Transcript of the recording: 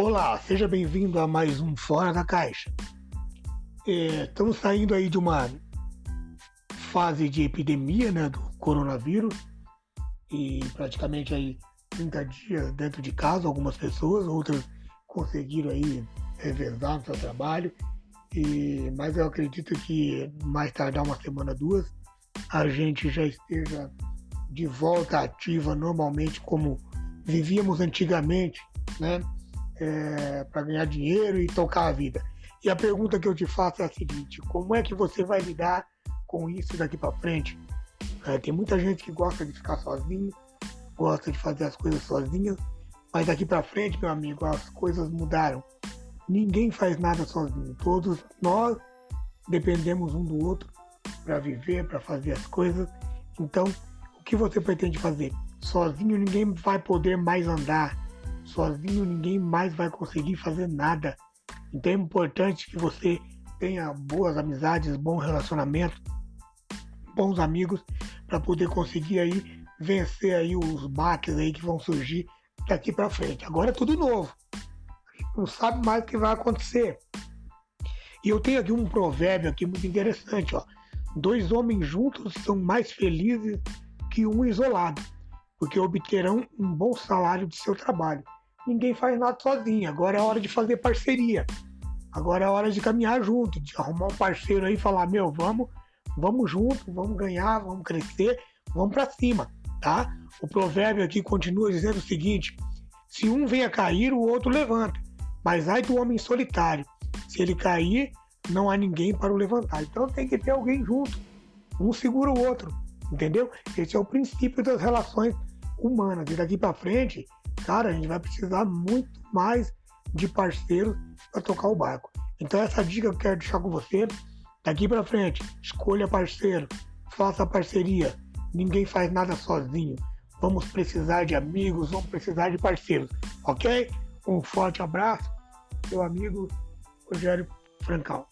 Olá, seja bem-vindo a mais um Fora da Caixa. É, estamos saindo aí de uma fase de epidemia né, do coronavírus e praticamente aí 30 dias dentro de casa, algumas pessoas, outras conseguiram aí revezar no seu trabalho. E, mas eu acredito que mais tardar uma semana, duas, a gente já esteja de volta ativa normalmente como vivíamos antigamente, né? É, para ganhar dinheiro e tocar a vida. E a pergunta que eu te faço é a seguinte: como é que você vai lidar com isso daqui para frente? É, tem muita gente que gosta de ficar sozinho, gosta de fazer as coisas sozinho, mas daqui para frente, meu amigo, as coisas mudaram. Ninguém faz nada sozinho. Todos nós dependemos um do outro para viver, para fazer as coisas. Então, o que você pretende fazer? Sozinho ninguém vai poder mais andar. Sozinho ninguém mais vai conseguir fazer nada. Então é importante que você tenha boas amizades, bom relacionamento, bons amigos para poder conseguir aí vencer aí os baques aí que vão surgir daqui para frente. Agora é tudo novo. A gente não sabe mais o que vai acontecer. E eu tenho aqui um provérbio aqui muito interessante, ó. Dois homens juntos são mais felizes que um isolado porque obterão um bom salário de seu trabalho. Ninguém faz nada sozinho, agora é hora de fazer parceria. Agora é hora de caminhar junto, de arrumar um parceiro aí e falar: meu, vamos, vamos junto, vamos ganhar, vamos crescer, vamos para cima, tá? O provérbio aqui continua dizendo o seguinte: se um vem a cair, o outro levanta. Mas ai do homem solitário, se ele cair, não há ninguém para o levantar. Então tem que ter alguém junto, um segura o outro, entendeu? Esse é o princípio das relações humanas. E daqui para frente, a gente vai precisar muito mais de parceiros para tocar o barco. Então essa dica que eu quero deixar com você, daqui para frente, escolha parceiro, faça parceria. Ninguém faz nada sozinho. Vamos precisar de amigos, vamos precisar de parceiros, ok? Um forte abraço, seu amigo Rogério Francal.